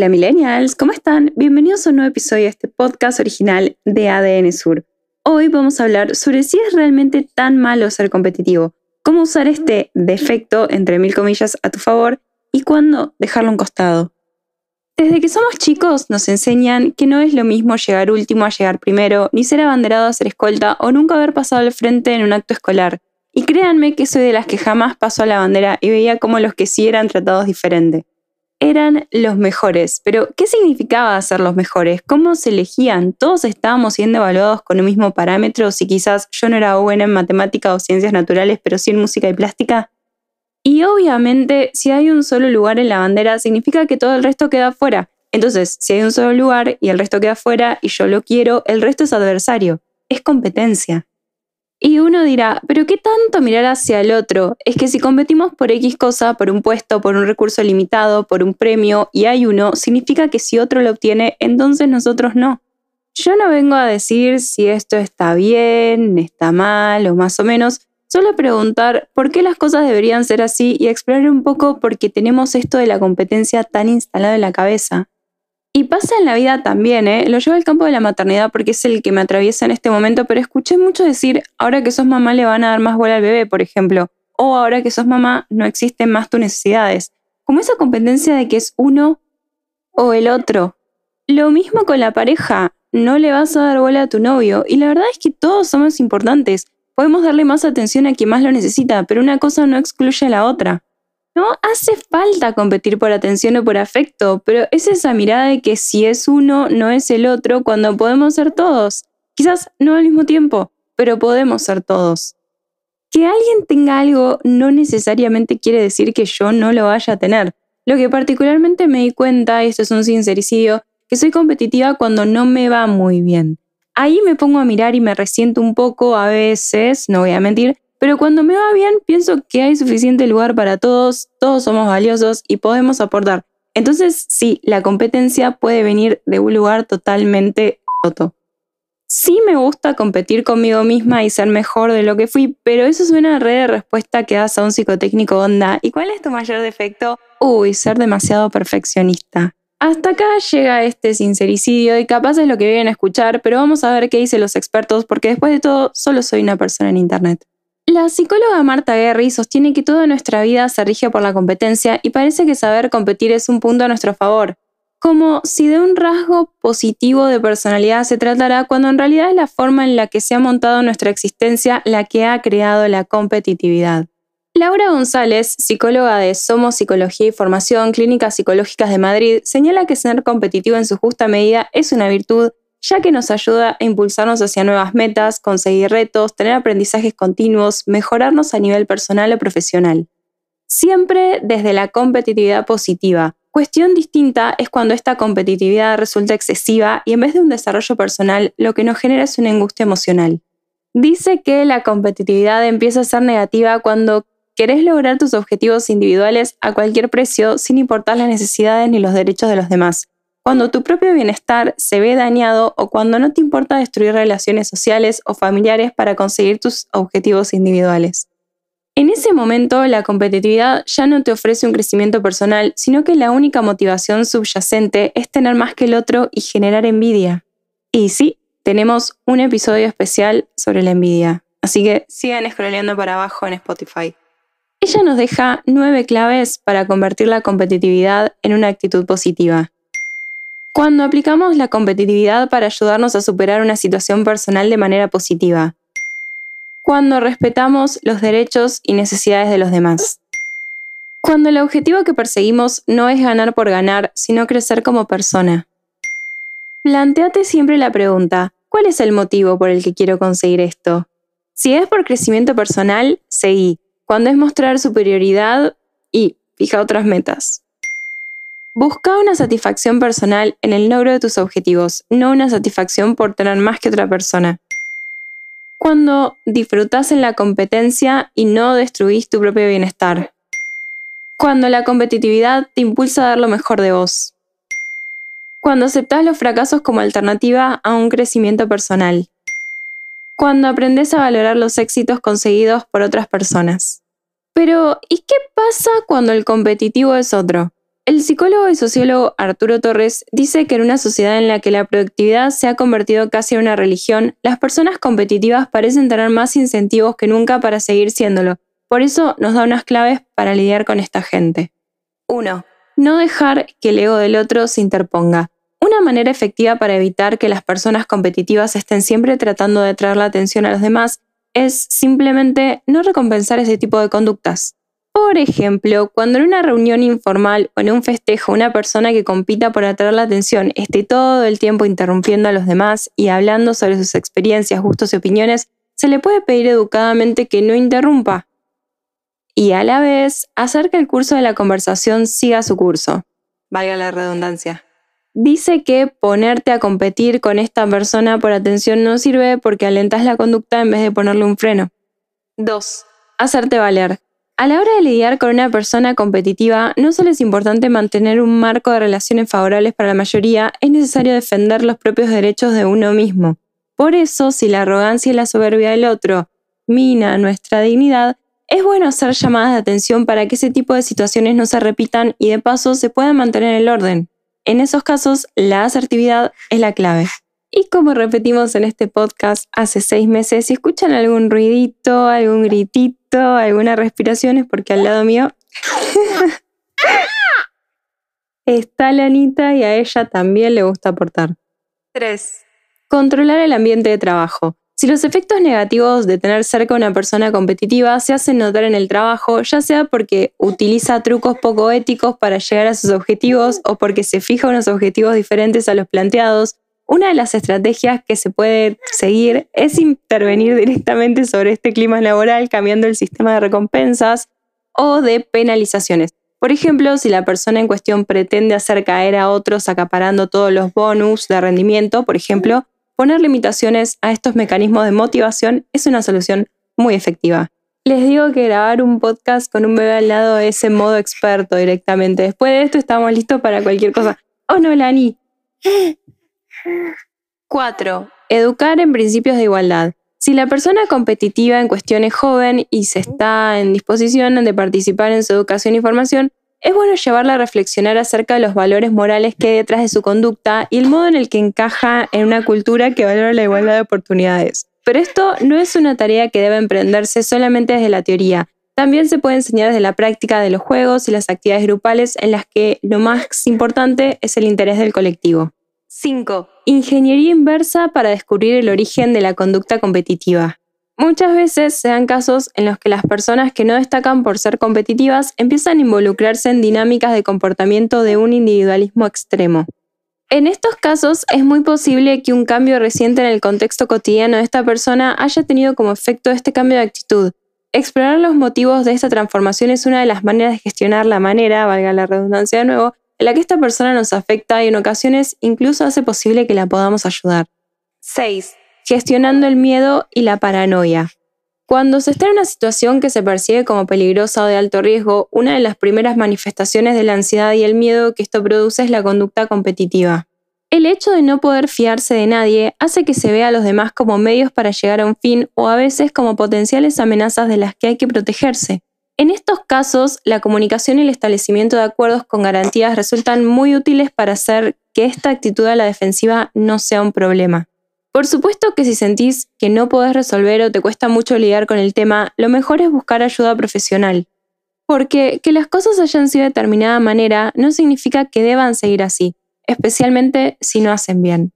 Hola millennials, ¿cómo están? Bienvenidos a un nuevo episodio de este podcast original de ADN Sur. Hoy vamos a hablar sobre si es realmente tan malo ser competitivo, cómo usar este defecto, entre mil comillas, a tu favor y cuándo dejarlo a un costado. Desde que somos chicos nos enseñan que no es lo mismo llegar último a llegar primero, ni ser abanderado a ser escolta o nunca haber pasado al frente en un acto escolar. Y créanme que soy de las que jamás pasó a la bandera y veía cómo los que sí eran tratados diferente eran los mejores. Pero, ¿qué significaba ser los mejores? ¿Cómo se elegían? ¿Todos estábamos siendo evaluados con el mismo parámetro? Si quizás yo no era buena en matemática o ciencias naturales, pero sí en música y plástica. Y obviamente, si hay un solo lugar en la bandera, significa que todo el resto queda fuera. Entonces, si hay un solo lugar y el resto queda fuera y yo lo quiero, el resto es adversario. Es competencia. Y uno dirá, pero ¿qué tanto mirar hacia el otro? Es que si competimos por X cosa, por un puesto, por un recurso limitado, por un premio, y hay uno, significa que si otro lo obtiene, entonces nosotros no. Yo no vengo a decir si esto está bien, está mal o más o menos, solo preguntar por qué las cosas deberían ser así y explorar un poco por qué tenemos esto de la competencia tan instalado en la cabeza. Y pasa en la vida también, ¿eh? Lo llevo al campo de la maternidad porque es el que me atraviesa en este momento, pero escuché mucho decir, ahora que sos mamá le van a dar más bola al bebé, por ejemplo, o ahora que sos mamá no existen más tus necesidades. Como esa competencia de que es uno o el otro. Lo mismo con la pareja, no le vas a dar bola a tu novio, y la verdad es que todos somos importantes. Podemos darle más atención a quien más lo necesita, pero una cosa no excluye a la otra. No hace falta competir por atención o por afecto, pero es esa mirada de que si es uno, no es el otro, cuando podemos ser todos. Quizás no al mismo tiempo, pero podemos ser todos. Que alguien tenga algo no necesariamente quiere decir que yo no lo vaya a tener. Lo que particularmente me di cuenta, y esto es un sincericidio, que soy competitiva cuando no me va muy bien. Ahí me pongo a mirar y me resiento un poco a veces, no voy a mentir, pero cuando me va bien, pienso que hay suficiente lugar para todos, todos somos valiosos y podemos aportar. Entonces, sí, la competencia puede venir de un lugar totalmente roto. Sí me gusta competir conmigo misma y ser mejor de lo que fui, pero eso es una red de respuesta que das a un psicotécnico onda. ¿Y cuál es tu mayor defecto? Uy, ser demasiado perfeccionista. Hasta acá llega este sincericidio y capaz es lo que vienen a escuchar, pero vamos a ver qué dicen los expertos porque después de todo solo soy una persona en Internet. La psicóloga Marta Guerri sostiene que toda nuestra vida se rige por la competencia y parece que saber competir es un punto a nuestro favor, como si de un rasgo positivo de personalidad se tratara cuando en realidad es la forma en la que se ha montado nuestra existencia la que ha creado la competitividad. Laura González, psicóloga de Somos Psicología y Formación, Clínicas Psicológicas de Madrid, señala que ser competitivo en su justa medida es una virtud ya que nos ayuda a impulsarnos hacia nuevas metas, conseguir retos, tener aprendizajes continuos, mejorarnos a nivel personal o profesional. Siempre desde la competitividad positiva. Cuestión distinta es cuando esta competitividad resulta excesiva y en vez de un desarrollo personal, lo que nos genera es una angustia emocional. Dice que la competitividad empieza a ser negativa cuando querés lograr tus objetivos individuales a cualquier precio sin importar las necesidades ni los derechos de los demás cuando tu propio bienestar se ve dañado o cuando no te importa destruir relaciones sociales o familiares para conseguir tus objetivos individuales. En ese momento, la competitividad ya no te ofrece un crecimiento personal, sino que la única motivación subyacente es tener más que el otro y generar envidia. Y sí, tenemos un episodio especial sobre la envidia, así que sigan scrolleando para abajo en Spotify. Ella nos deja nueve claves para convertir la competitividad en una actitud positiva. Cuando aplicamos la competitividad para ayudarnos a superar una situación personal de manera positiva. Cuando respetamos los derechos y necesidades de los demás. Cuando el objetivo que perseguimos no es ganar por ganar, sino crecer como persona. Planteate siempre la pregunta, ¿cuál es el motivo por el que quiero conseguir esto? Si es por crecimiento personal, seguí. Cuando es mostrar superioridad y fija otras metas. Busca una satisfacción personal en el logro de tus objetivos, no una satisfacción por tener más que otra persona. Cuando disfrutas en la competencia y no destruís tu propio bienestar. Cuando la competitividad te impulsa a dar lo mejor de vos. Cuando aceptas los fracasos como alternativa a un crecimiento personal. Cuando aprendes a valorar los éxitos conseguidos por otras personas. Pero, ¿y qué pasa cuando el competitivo es otro? El psicólogo y sociólogo Arturo Torres dice que en una sociedad en la que la productividad se ha convertido casi en una religión, las personas competitivas parecen tener más incentivos que nunca para seguir siéndolo. Por eso nos da unas claves para lidiar con esta gente. 1. No dejar que el ego del otro se interponga. Una manera efectiva para evitar que las personas competitivas estén siempre tratando de traer la atención a los demás es simplemente no recompensar ese tipo de conductas. Por ejemplo, cuando en una reunión informal o en un festejo una persona que compita por atraer la atención esté todo el tiempo interrumpiendo a los demás y hablando sobre sus experiencias, gustos y opiniones, se le puede pedir educadamente que no interrumpa y a la vez hacer que el curso de la conversación siga su curso. Valga la redundancia. Dice que ponerte a competir con esta persona por atención no sirve porque alentas la conducta en vez de ponerle un freno. 2. Hacerte valer. A la hora de lidiar con una persona competitiva, no solo es importante mantener un marco de relaciones favorables para la mayoría, es necesario defender los propios derechos de uno mismo. Por eso, si la arrogancia y la soberbia del otro mina nuestra dignidad, es bueno hacer llamadas de atención para que ese tipo de situaciones no se repitan y de paso se pueda mantener el orden. En esos casos, la asertividad es la clave. Y como repetimos en este podcast hace seis meses, si escuchan algún ruidito, algún gritito, alguna respiración, es porque al lado mío está la Anita y a ella también le gusta aportar. 3. Controlar el ambiente de trabajo. Si los efectos negativos de tener cerca a una persona competitiva se hacen notar en el trabajo, ya sea porque utiliza trucos poco éticos para llegar a sus objetivos o porque se fija unos objetivos diferentes a los planteados, una de las estrategias que se puede seguir es intervenir directamente sobre este clima laboral cambiando el sistema de recompensas o de penalizaciones. Por ejemplo, si la persona en cuestión pretende hacer caer a otros acaparando todos los bonus de rendimiento, por ejemplo, poner limitaciones a estos mecanismos de motivación es una solución muy efectiva. Les digo que grabar un podcast con un bebé al lado es en modo experto directamente. Después de esto estamos listos para cualquier cosa. Oh no, Lani. 4. Educar en principios de igualdad. Si la persona competitiva en cuestión es joven y se está en disposición de participar en su educación y formación, es bueno llevarla a reflexionar acerca de los valores morales que hay detrás de su conducta y el modo en el que encaja en una cultura que valora la igualdad de oportunidades. Pero esto no es una tarea que debe emprenderse solamente desde la teoría. También se puede enseñar desde la práctica de los juegos y las actividades grupales en las que lo más importante es el interés del colectivo. 5. Ingeniería inversa para descubrir el origen de la conducta competitiva. Muchas veces se dan casos en los que las personas que no destacan por ser competitivas empiezan a involucrarse en dinámicas de comportamiento de un individualismo extremo. En estos casos es muy posible que un cambio reciente en el contexto cotidiano de esta persona haya tenido como efecto este cambio de actitud. Explorar los motivos de esta transformación es una de las maneras de gestionar la manera, valga la redundancia de nuevo, en la que esta persona nos afecta y en ocasiones incluso hace posible que la podamos ayudar. 6. Gestionando el miedo y la paranoia. Cuando se está en una situación que se percibe como peligrosa o de alto riesgo, una de las primeras manifestaciones de la ansiedad y el miedo que esto produce es la conducta competitiva. El hecho de no poder fiarse de nadie hace que se vea a los demás como medios para llegar a un fin o a veces como potenciales amenazas de las que hay que protegerse. En estos casos, la comunicación y el establecimiento de acuerdos con garantías resultan muy útiles para hacer que esta actitud a la defensiva no sea un problema. Por supuesto que si sentís que no podés resolver o te cuesta mucho lidiar con el tema, lo mejor es buscar ayuda profesional. Porque que las cosas hayan sido de determinada manera no significa que deban seguir así, especialmente si no hacen bien.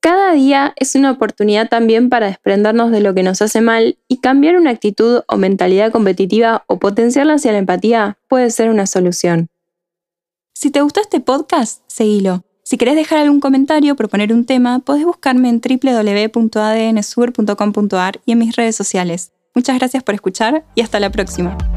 Cada día es una oportunidad también para desprendernos de lo que nos hace mal y cambiar una actitud o mentalidad competitiva o potenciarla hacia la empatía puede ser una solución. Si te gustó este podcast, seguilo. Si querés dejar algún comentario o proponer un tema, podés buscarme en www.adnsur.com.ar y en mis redes sociales. Muchas gracias por escuchar y hasta la próxima.